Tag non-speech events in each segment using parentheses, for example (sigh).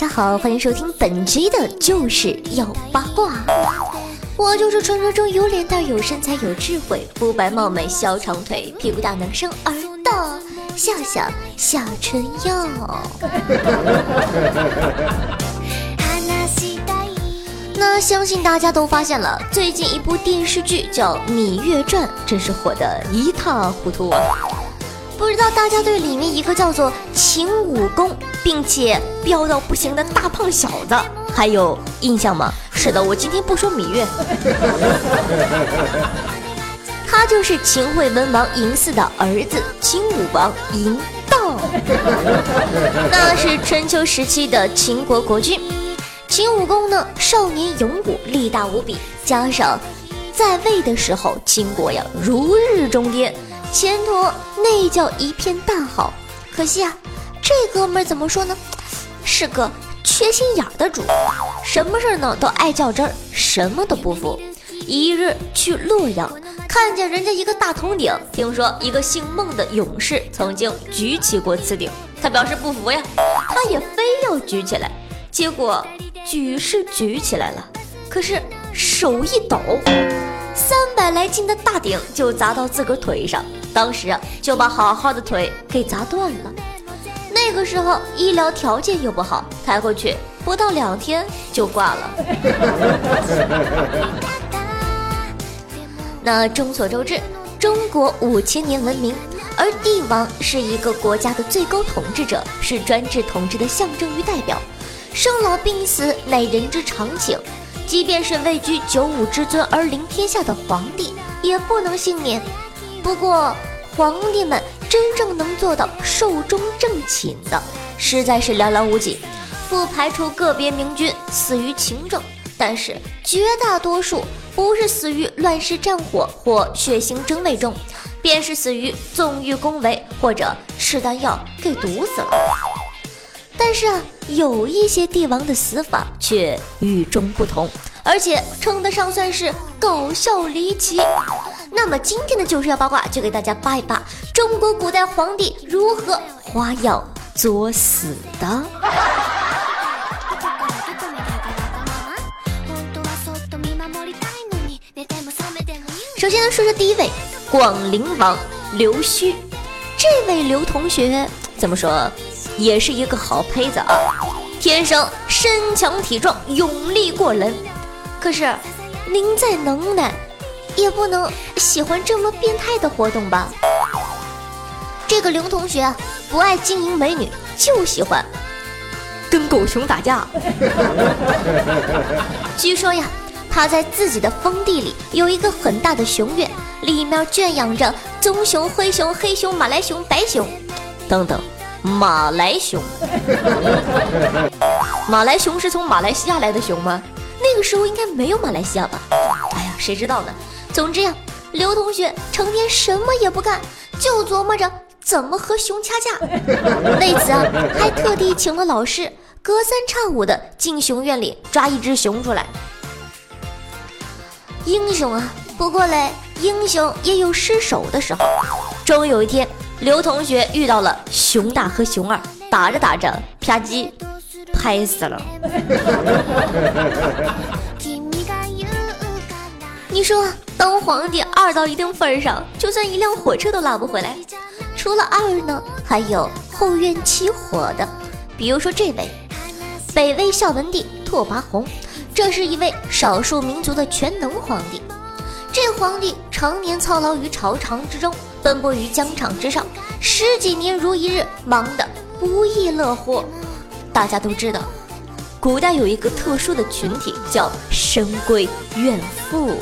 家好，欢迎收听本期的就是要八卦。我就是传说中有脸蛋、有身材、有智慧、肤白貌美、小长腿、屁股大能生儿的笑笑小春药。(laughs) 那相信大家都发现了，最近一部电视剧叫《芈月传》，真是火得一塌糊涂啊！不知道大家对里面一个叫做秦武公，并且彪到不行的大胖小子还有印象吗？是的，我今天不说芈月，(laughs) 他就是秦惠文王嬴驷的儿子秦武王嬴荡，那是春秋时期的秦国国君。秦武公呢，少年勇武，力大无比，加上在位的时候，秦国呀如日中天，前途那叫一片大好。可惜啊，这哥们儿怎么说呢，是个缺心眼儿的主，什么事儿呢都爱较真儿，什么都不服。一日去洛阳，看见人家一个大铜鼎，听说一个姓孟的勇士曾经举起过此鼎，他表示不服呀，他也非要举起来，结果。举是举起来了，可是手一抖，三百来斤的大鼎就砸到自个儿腿上，当时啊就把好好的腿给砸断了。那个时候医疗条件又不好，抬过去不到两天就挂了。(laughs) 那众所周知，中国五千年文明，而帝王是一个国家的最高统治者，是专制统治的象征与代表。生老病死乃人之常情，即便是位居九五之尊而临天下的皇帝，也不能幸免。不过，皇帝们真正能做到寿终正寝的，实在是寥寥无几。不排除个别明君死于情症，但是绝大多数不是死于乱世战火或血腥争位中，便是死于纵欲恭维或者吃丹药给毒死了。但是啊，有一些帝王的死法却与众不同，而且称得上算是搞笑离奇。那么今天的就是要八卦，就给大家扒一扒中国古代皇帝如何花样作死的。首先呢，说说第一位广陵王刘胥，这位刘同学怎么说？也是一个好胚子啊，天生身强体壮，勇力过人。可是，您再能耐，也不能喜欢这么变态的活动吧？这个刘同学啊，不爱经营美女，就喜欢跟狗熊打架。(laughs) 据说呀，他在自己的封地里有一个很大的熊院，里面圈养着棕熊、灰熊、黑熊、马来熊、白熊等等。马来熊，(laughs) 马来熊是从马来西亚来的熊吗？那个时候应该没有马来西亚吧？哎呀，谁知道呢？总之呀，刘同学成天什么也不干，就琢磨着怎么和熊掐架。(laughs) 为此啊，还特地请了老师，隔三差五的进熊院里抓一只熊出来。英雄啊，不过嘞，英雄也有失手的时候。终于有一天。刘同学遇到了熊大和熊二，打着打着，啪叽，拍死了。(laughs) 你说当皇帝二到一定份上，就算一辆火车都拉不回来。除了二呢，还有后院起火的，比如说这位北魏孝文帝拓跋宏，这是一位少数民族的全能皇帝。这皇帝常年操劳于朝堂之中。奔波于疆场之上，十几年如一日，忙得不亦乐乎。大家都知道，古代有一个特殊的群体叫深闺怨妇。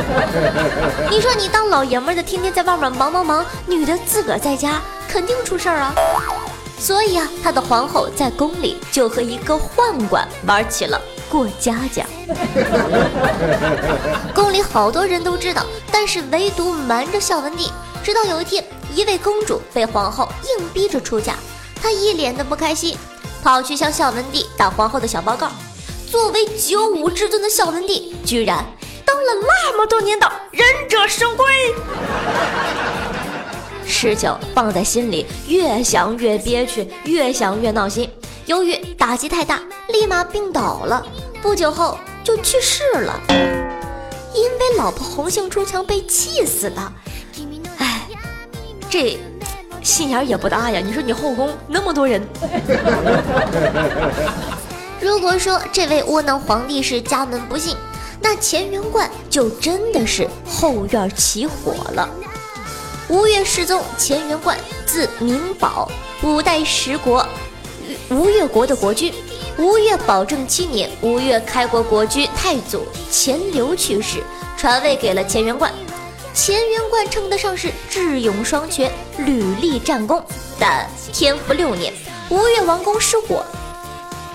(laughs) 你说你当老爷们的，天天在外面忙忙忙，女的自个儿在家，肯定出事儿啊。所以啊，他的皇后在宫里就和一个宦官玩起了过家家。(laughs) 宫里好多人都知道，但是唯独瞒着孝文帝。直到有一天，一位公主被皇后硬逼着出嫁，她一脸的不开心，跑去向孝文帝打皇后的小报告。作为九五之尊的孝文帝，居然当了那么多年的忍者神龟。事情放在心里，越想越憋屈，越想越闹心。由于打击太大，立马病倒了，不久后就去世了，因为老婆红杏出墙被气死的。哎，这心眼也不大呀！你说你后宫那么多人，(laughs) 如果说这位窝囊皇帝是家门不幸，那乾元观就真的是后院起火了。吴越世宗乾元观，字明宝，五代十国吴越国的国君。吴越保政七年，吴越开国国君太祖钱镠去世，传位给了乾元观。乾元观称得上是智勇双全，屡立战功。但天福六年，吴越王宫失火，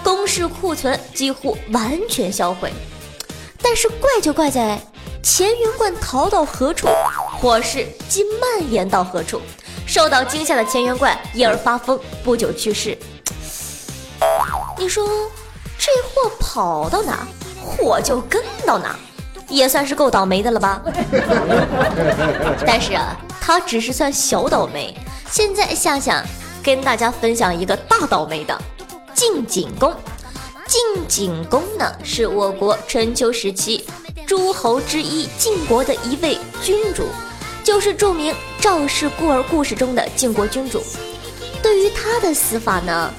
宫室库存几乎完全销毁。但是怪就怪在乾元观逃到何处？火势即蔓延到何处，受到惊吓的乾元观因而发疯，不久去世。你说这货跑到哪，火就跟到哪，也算是够倒霉的了吧？(laughs) 但是啊，他只是算小倒霉。现在夏夏，跟大家分享一个大倒霉的晋景公。晋景公呢，是我国春秋时期诸侯之一晋国的一位君主。就是著名赵氏孤儿故事中的晋国君主。对于他的死法呢，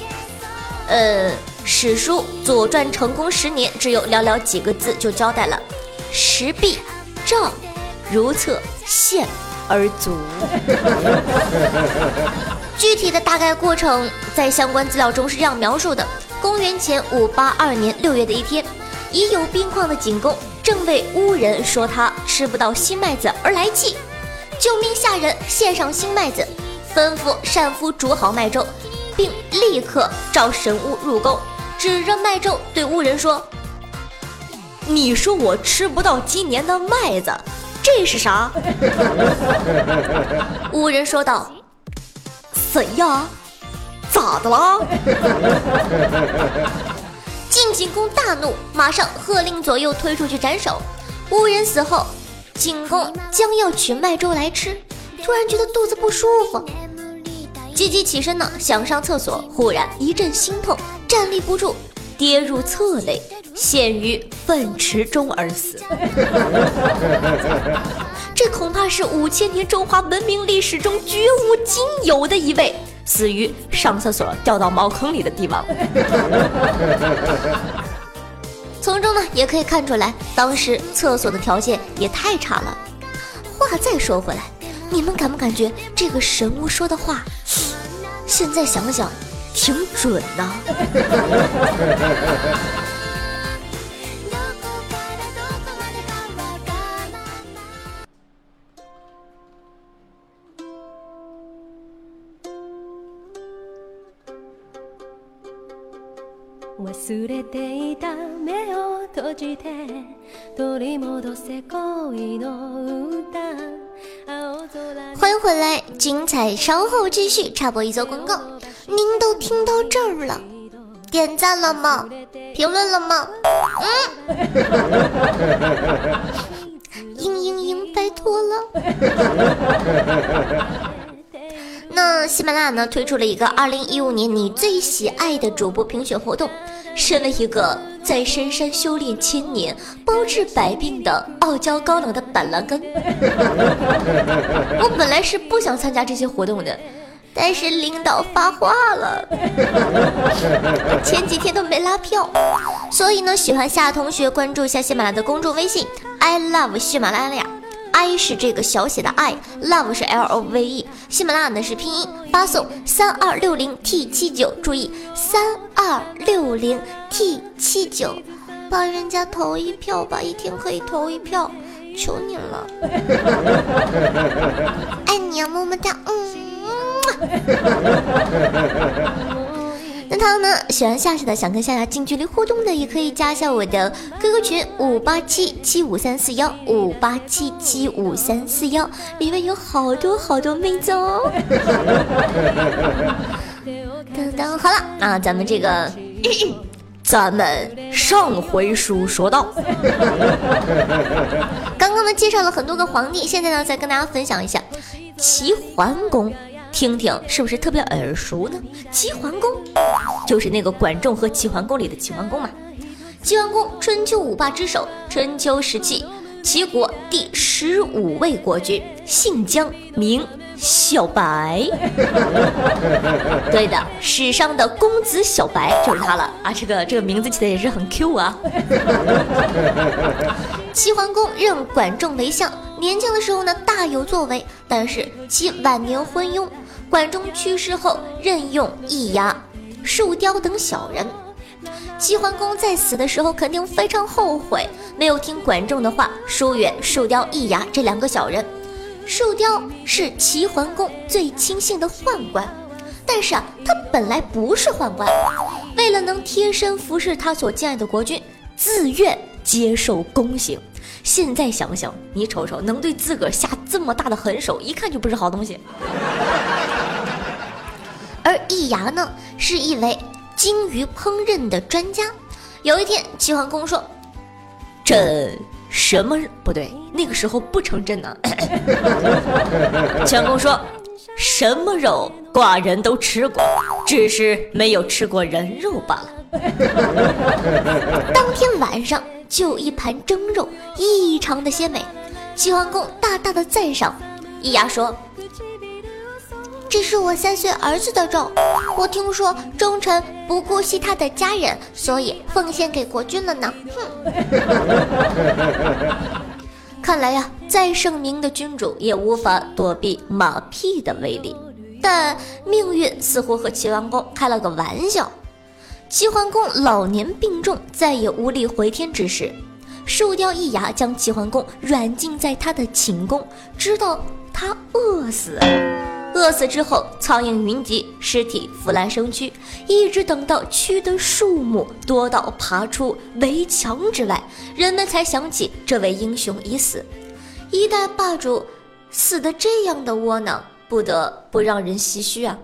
呃，史书《左传》成功十年只有寥寥几个字就交代了：石壁赵如厕献而卒。具体的大概过程在相关资料中是这样描述的：公元前五八二年六月的一天，已有病况的景公正为乌人说他吃不到新麦子而来气。就命下人献上新麦子，吩咐善夫煮好麦粥，并立刻召神巫入宫，指着麦粥对巫人说：“你说我吃不到今年的麦子，这是啥？” (laughs) 五人说道：“谁呀？咋的啦？” (laughs) 晋景公大怒，马上喝令左右推出去斩首。五人死后。景公将要取麦粥来吃，突然觉得肚子不舒服，急急起身呢，想上厕所，忽然一阵心痛，站立不住，跌入厕内，陷于粪池中而死。(laughs) 这恐怕是五千年中华文明历史中绝无仅有的一位死于上厕所掉到茅坑里的帝王。(laughs) 从中呢，也可以看出来，当时厕所的条件也太差了。话再说回来，你们感不感觉这个神巫说的话，现在想想，挺准 (laughs) 呐？欢迎回来，精彩稍后继续。插播一则广告，您都听到这儿了，点赞了吗？评论了吗？嗯，嘤嘤嘤，拜托了。那喜马拉雅呢推出了一个二零一五年你最喜爱的主播评选活动。身为一个在深山修炼千年、包治百病的傲娇高冷的板蓝根，(laughs) 我本来是不想参加这些活动的，但是领导发话了，前几天都没拉票，所以呢，喜欢夏同学关注一下喜马拉雅的公众微信，I love 喜马拉雅。I 是这个小写的 I，Love 是 L O V E，喜马拉雅呢是拼音，发送三二六零 T 七九，注意三二六零 T 七九，帮人家投一票吧，一天可以投一票，求你了，(laughs) 爱你啊，么么哒，嗯。那他呢？喜欢夏夏的，想跟夏夏近距离互动的，也可以加一下我的 QQ 群五八七七五三四幺五八七七五三四幺，里面有好多好多妹子哦。(laughs) 等等，好了，那咱们这个，(clears throat) 咱们上回书说到，刚刚呢介绍了很多个皇帝，现在呢再跟大家分享一下齐桓公。听听是不是特别耳熟呢？齐桓公就是那个管仲和齐桓公里的齐桓公嘛。齐桓公，春秋五霸之首，春秋时期齐国第十五位国君，姓姜，名小白。(laughs) 对的，史上的公子小白就是他了啊！这个这个名字起的也是很 Q 啊。(laughs) 齐桓公任管仲为相，年轻的时候呢大有作为，但是其晚年昏庸。管仲去世后，任用易牙、树雕等小人。齐桓公在死的时候肯定非常后悔，没有听管仲的话，疏远树雕、易牙这两个小人。树雕是齐桓公最亲信的宦官，但是啊，他本来不是宦官，为了能贴身服侍他所敬爱的国君，自愿接受宫刑。现在想想，你瞅瞅，能对自个儿下这么大的狠手，一看就不是好东西。而易牙呢，是一位。精于烹饪的专家，有一天，齐桓公说：“朕什么不对？那个时候不成朕呢。(laughs) ”齐桓公说：“什么肉寡人都吃过，只是没有吃过人肉罢了。(laughs) ”当天晚上就一盘蒸肉，异常的鲜美。齐桓公大大的赞赏。易牙说。这是我三岁儿子的肉，我听说忠臣不顾惜他的家人，所以奉献给国君了呢。哼！(laughs) 看来呀，再圣明的君主也无法躲避马屁的威力。但命运似乎和齐桓公开了个玩笑。齐桓公老年病重，再也无力回天之时，树雕一牙将齐桓公软禁在他的寝宫，直到他饿死。饿死之后，苍蝇云集，尸体腐烂生蛆，一直等到蛆的数目多到爬出围墙之外，人们才想起这位英雄已死。一代霸主死的这样的窝囊，不得不让人唏嘘啊。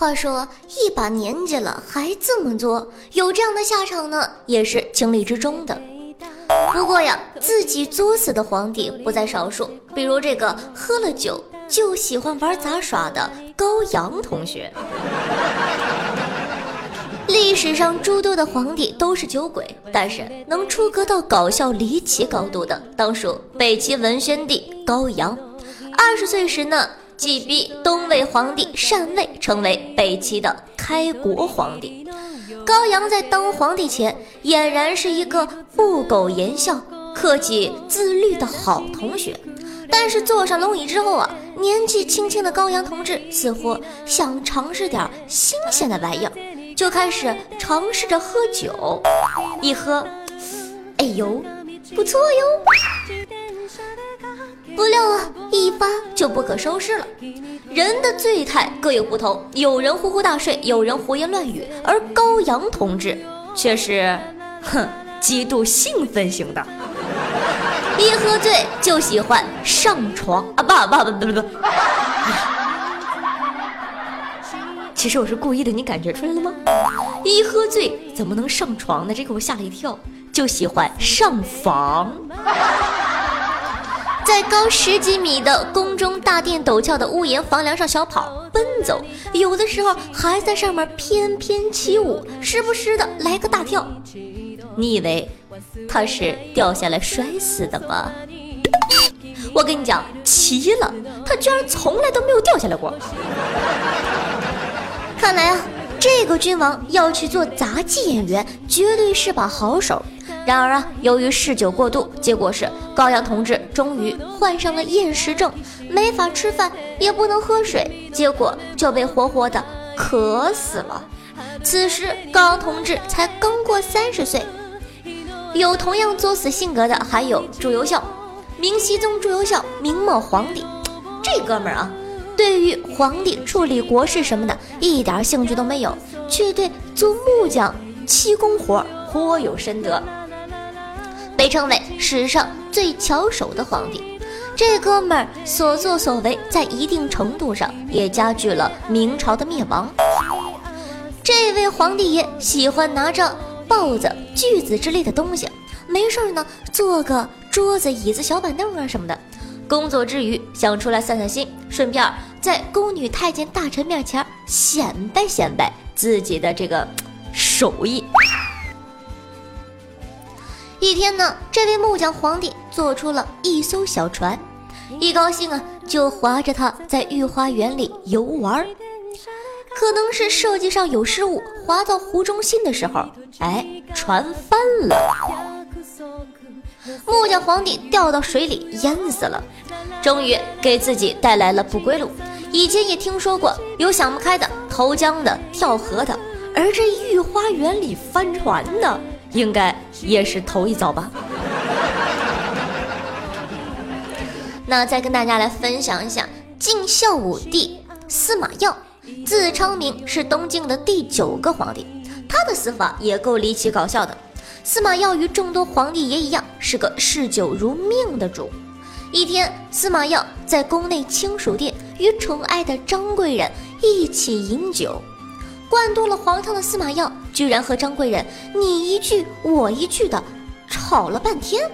话说，一把年纪了还这么作，有这样的下场呢，也是情理之中的。不过呀，自己作死的皇帝不在少数，比如这个喝了酒。就喜欢玩杂耍的高阳同学。历史上诸多的皇帝都是酒鬼，但是能出格到搞笑离奇高度的，当属北齐文宣帝高阳。二十岁时呢，即逼东魏皇帝禅位，成为北齐的开国皇帝。高阳在当皇帝前，俨然是一个不苟言笑、克己自律的好同学。但是坐上龙椅之后啊，年纪轻轻的高阳同志似乎想尝试点新鲜的玩意儿，就开始尝试着喝酒。一喝，哎呦，不错哟！不料啊，一就不可收拾了。人的醉态各有不同，有人呼呼大睡，有人胡言乱语，而高阳同志却是，哼，极度兴奋型的。一喝醉就喜欢上床啊！不不不不不不！其实我是故意的，你感觉出来了吗？一喝醉怎么能上床呢？这给我吓了一跳。就喜欢上房，在高十几米的宫中大殿陡峭的屋檐房梁上小跑奔走，有的时候还在上面翩翩起舞，时不时的来个大跳。你以为？他是掉下来摔死的吗？(laughs) 我跟你讲，奇了，他居然从来都没有掉下来过。看来啊，这个君王要去做杂技演员，绝对是把好手。然而啊，由于嗜酒过度，结果是高阳同志终于患上了厌食症，没法吃饭，也不能喝水，结果就被活活的渴死了。此时高阳同志才刚过三十岁。有同样作死性格的，还有朱由校，明熹宗朱由校，明末皇帝。这哥们儿啊，对于皇帝处理国事什么的，一点兴趣都没有，却对做木匠、漆工活颇有深得，被称为史上最巧手的皇帝。这哥们儿所作所为，在一定程度上也加剧了明朝的灭亡。这位皇帝爷喜欢拿着。豹子、锯子之类的东西，没事儿呢，做个桌子、椅子、小板凳啊什么的。工作之余想出来散散心，顺便在宫女太监大臣面前显摆显摆自己的这个手艺。一天呢，这位木匠皇帝做出了一艘小船，一高兴啊，就划着它在御花园里游玩。可能是设计上有失误，划到湖中心的时候，哎，船翻了，木匠皇帝掉到水里淹死了，终于给自己带来了不归路。以前也听说过有想不开的投江的、跳河的，而这御花园里翻船的，应该也是头一遭吧。那再跟大家来分享一下晋孝武帝司马曜。字昌明是东晋的第九个皇帝，他的死法也够离奇搞笑的。司马曜与众多皇帝也一样，是个嗜酒如命的主。一天，司马曜在宫内清暑殿与宠爱的张贵人一起饮酒，灌多了黄汤的司马曜居然和张贵人你一句我一句的吵了半天，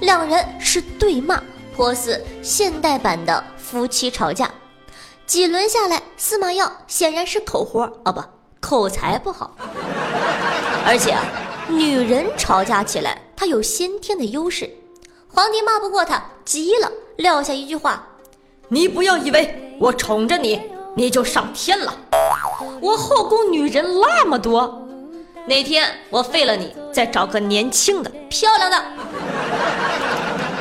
两人是对骂，颇似现代版的夫妻吵架。几轮下来，司马曜显然是口活啊，不，口才不好。而且啊，女人吵架起来，她有先天的优势。皇帝骂不过她，急了，撂下一句话：“你不要以为我宠着你，你就上天了。我后宫女人那么多，哪天我废了你，再找个年轻的、漂亮的。”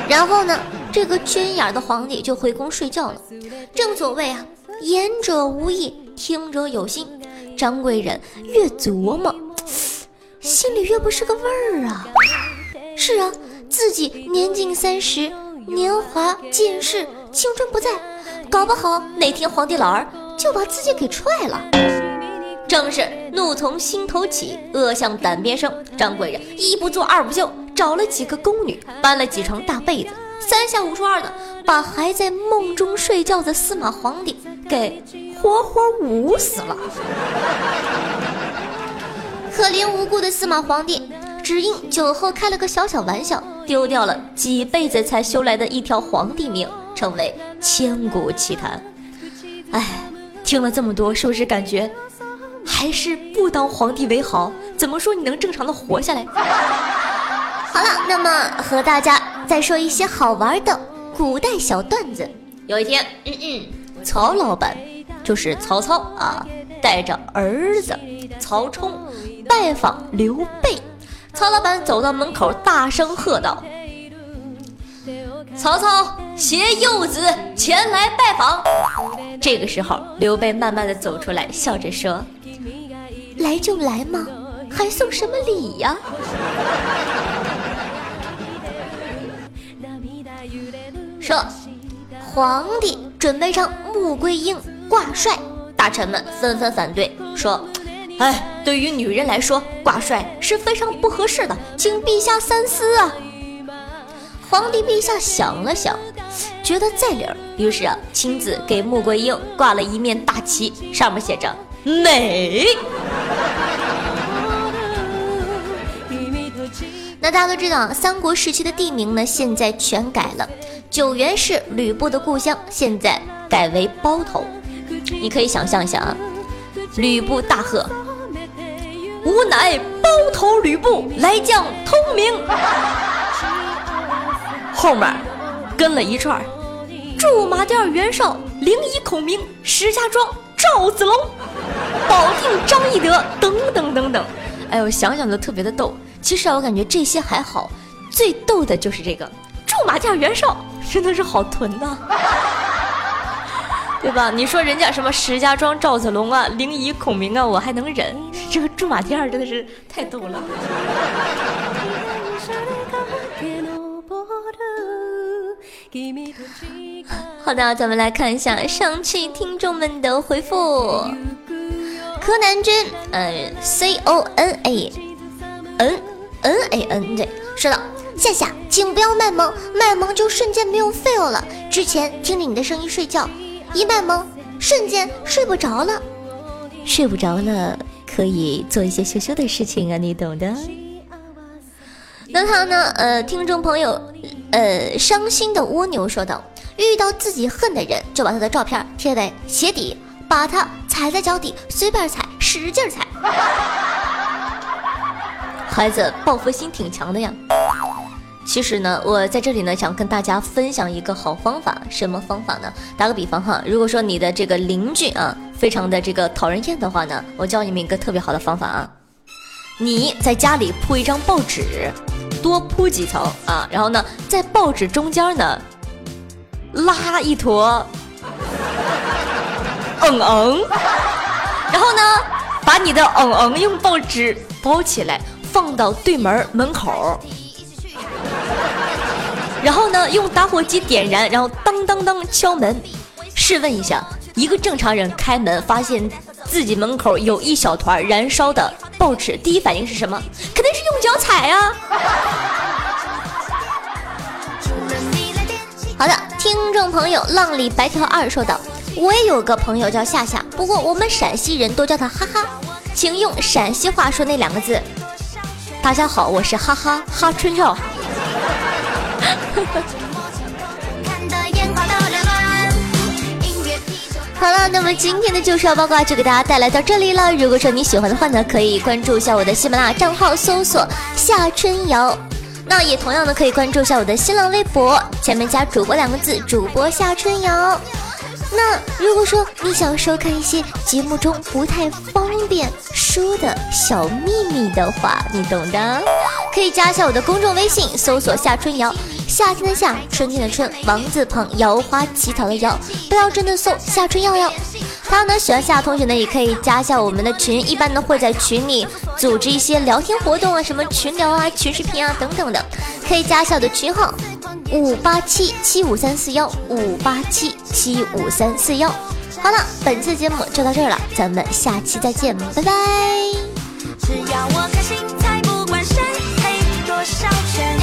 然后呢，这个缺眼的皇帝就回宫睡觉了。正所谓啊。言者无意，听者有心。张贵人越琢磨，心里越不是个味儿啊。是啊，自己年近三十，年华渐逝，青春不在，搞不好哪天皇帝老儿就把自己给踹了。正是怒从心头起，恶向胆边生。张贵人一不做二不休，找了几个宫女，搬了几床大被子，三下五除二的把还在梦中睡觉的司马皇帝。给活活捂死了！可怜无辜的司马皇帝，只因酒后开了个小小玩笑，丢掉了几辈子才修来的一条皇帝命，成为千古奇谈。哎，听了这么多，是不是感觉还是不当皇帝为好？怎么说你能正常的活下来？(laughs) 好了，那么和大家再说一些好玩的古代小段子。有一天，嗯嗯。曹老板就是曹操啊，带着儿子曹冲拜访刘备。曹老板走到门口，大声喝道：“曹操携幼子前来拜访。”这个时候，刘备慢慢的走出来，笑着说：“来就来嘛，还送什么礼呀？”说。皇帝准备让穆桂英挂帅，大臣们纷纷反对，说：“哎，对于女人来说，挂帅是非常不合适的，请陛下三思啊。”皇帝陛下想了想，觉得在理儿，于是啊，亲自给穆桂英挂了一面大旗，上面写着“美”。那大家都知道，三国时期的地名呢，现在全改了。九原是吕布的故乡，现在改为包头。你可以想象一下啊，吕布大喝：“吾乃包头吕布，来将通明。”后面跟了一串：驻马店袁绍、灵仪孔明、石家庄赵子龙、保定张翼德等等等等。哎呦，想想都特别的逗。其实啊，我感觉这些还好，最逗的就是这个驻马店袁绍。真的是好囤呐，(laughs) 对吧？你说人家什么石家庄赵子龙啊、灵仪孔明啊，我还能忍。这个驻马店真的是太逗了。好的，咱们来看一下上期听众们的回复。柯南君，呃，C O N A N N A N，对，是的。夏夏，请不要卖萌，卖萌就瞬间没有 feel 了。之前听着你的声音睡觉，一卖萌，瞬间睡不着了。睡不着了，可以做一些羞羞的事情啊，你懂的。那他呢？呃，听众朋友呃，伤心的蜗牛说道：“遇到自己恨的人，就把他的照片贴在鞋底，把他踩在脚底，随便踩，使劲踩。”孩子报复心挺强的呀。其实呢，我在这里呢，想跟大家分享一个好方法。什么方法呢？打个比方哈，如果说你的这个邻居啊，非常的这个讨人厌的话呢，我教你们一个特别好的方法啊。你在家里铺一张报纸。多铺几层啊，然后呢，在报纸中间呢拉一坨嗯嗯，然后呢，把你的嗯嗯用报纸包起来，放到对门门口，然后呢，用打火机点燃，然后当当当敲门。试问一下，一个正常人开门发现自己门口有一小团燃烧的。报纸第一反应是什么？肯定是用脚踩啊！好的，听众朋友，浪里白条二说道：“我也有个朋友叫夏夏，不过我们陕西人都叫他哈哈，请用陕西话说那两个字。”大家好，我是哈哈哈春耀。好了，那么今天的旧事八卦就给大家带来到这里了。如果说你喜欢的话呢，可以关注一下我的喜马拉雅账号，搜索夏春瑶。那也同样的可以关注一下我的新浪微博，前面加主播两个字，主播夏春瑶。那如果说你想收看一些节目中不太方便说的小秘密的话，你懂的，可以加一下我的公众微信，搜索夏春瑶。夏天的夏，春天的春，王字旁，摇花乞讨的摇，不要真的搜夏春瑶瑶。他呢喜欢夏同学呢，也可以加一下我们的群，一般呢会在群里组织一些聊天活动啊，什么群聊啊、群视频啊等等的，可以加下我的群号五八七七五三四幺五八七七五三四幺。好了，本次节目就到这儿了，咱们下期再见，拜拜。只要我开心才不管谁黑多少圈